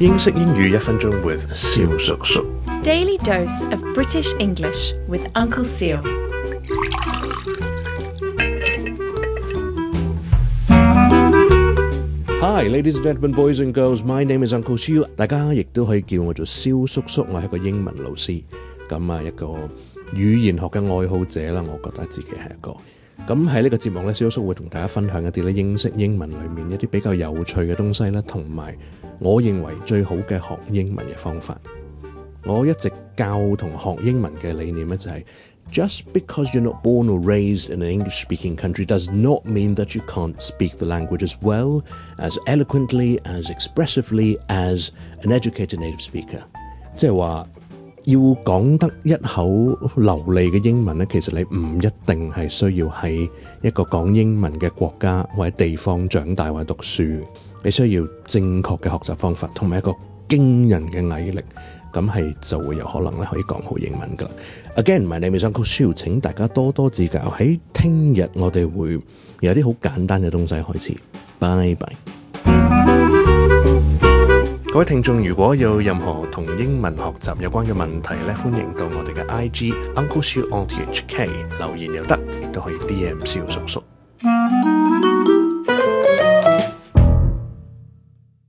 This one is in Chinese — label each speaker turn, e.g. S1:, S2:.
S1: 英式英语一分钟 with 萧叔叔。
S2: Daily dose of British English with Uncle Seal。
S1: Hi, ladies and gentlemen, boys and girls, my name is Uncle Seal。大家亦都可以叫我做萧叔叔，我系一个英文老师，咁啊一个语言学嘅爱好者啦。我觉得自己系一个咁喺呢个节目咧，萧叔叔会同大家分享一啲咧英式英文里面一啲比较有趣嘅东西啦，同埋。我認為最好嘅學英文嘅方法，我一直教同學英文嘅理念咧，就係 just because you're not born or raised in an English-speaking country does not mean that you can't speak the language as well, as eloquently, as expressively as an educated native speaker。即系話要講得一口流利嘅英文咧，其實你唔一定係需要喺一個講英文嘅國家或者地方長大或者讀書。你需要正確嘅學習方法，同埋一個驚人嘅毅力，咁係就會有可能咧可以講好英文噶。Again，唔係你未上 Uncle s h u 請大家多多指教。喺聽日我哋會有啲好簡單嘅東西開始。拜拜。各位聽眾，如果有任何同英文學習有關嘅問題咧，歡迎到我哋嘅 IG Uncle Shiu on thk 留言又得，亦都可以 D M 小叔叔。